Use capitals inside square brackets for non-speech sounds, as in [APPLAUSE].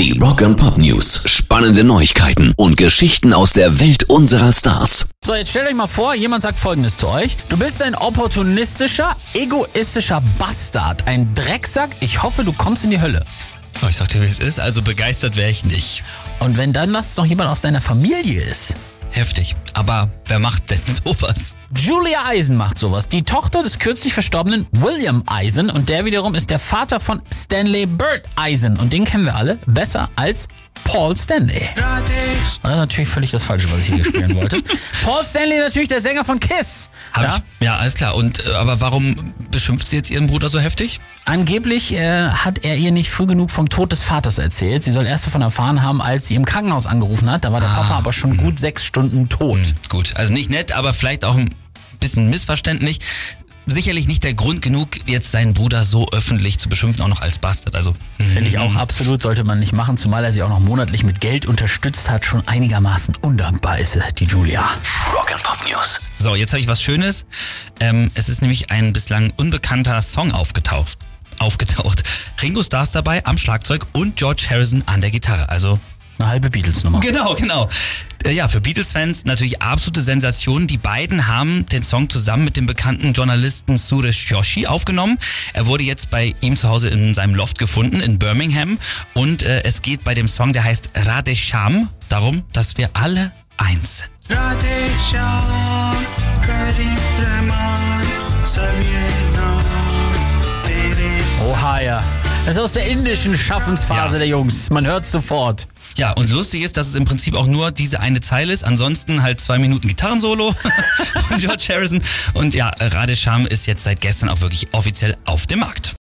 Die Rock and Pop News. Spannende Neuigkeiten und Geschichten aus der Welt unserer Stars. So, jetzt stellt euch mal vor, jemand sagt folgendes zu euch. Du bist ein opportunistischer, egoistischer Bastard. Ein Drecksack. Ich hoffe, du kommst in die Hölle. Oh, ich sag dir, wie es ist, also begeistert wäre ich nicht. Und wenn dann das noch jemand aus deiner Familie ist. Heftig. Aber wer macht denn [LAUGHS] sowas? Julia Eisen macht sowas. Die Tochter des kürzlich verstorbenen William Eisen. Und der wiederum ist der Vater von Stanley Bird Eisen. Und den kennen wir alle besser als Paul Stanley. Das ist natürlich völlig das Falsche, was ich hier spielen wollte. [LAUGHS] Paul Stanley natürlich der Sänger von Kiss. Hab Ja? Ich, ja, alles klar. Und äh, aber warum beschimpft sie jetzt ihren Bruder so heftig? Angeblich äh, hat er ihr nicht früh genug vom Tod des Vaters erzählt. Sie soll erst davon erfahren haben, als sie im Krankenhaus angerufen hat. Da war der Papa aber schon gut sechs Stunden tot. Gut, also nicht nett, aber vielleicht auch ein bisschen missverständlich. Sicherlich nicht der Grund genug, jetzt seinen Bruder so öffentlich zu beschimpfen, auch noch als Bastard. Also Finde ich auch absolut, sollte man nicht machen, zumal er sie auch noch monatlich mit Geld unterstützt hat. Schon einigermaßen undankbar ist sie, die Julia. Rock and Pop News. So, jetzt habe ich was Schönes. Ähm, es ist nämlich ein bislang unbekannter Song aufgetaucht. Aufgetaucht. Ringo Starr ist dabei am Schlagzeug und George Harrison an der Gitarre. Also Eine halbe Beatles-Nummer. Genau, genau äh, ja, für Beatles-Fans natürlich absolute Sensation. Die beiden haben den Song zusammen mit dem bekannten Journalisten Suresh Joshi aufgenommen. Er wurde jetzt bei ihm zu Hause in seinem Loft gefunden in Birmingham und äh, es geht bei dem Song, der heißt Radesham, darum, dass wir alle eins. Radesham, Karim Rahman, Samir Oha, ja. Das ist aus der indischen Schaffensphase Ja. der Jungs. Man hört sofort. Ja, und lustig ist, dass es im Prinzip auch nur diese eine Zeile ist. Ansonsten halt zwei Minuten Gitarrensolo [LAUGHS] von George Harrison. Und ja, Radhe Sham ist jetzt seit gestern auch wirklich offiziell auf dem Markt.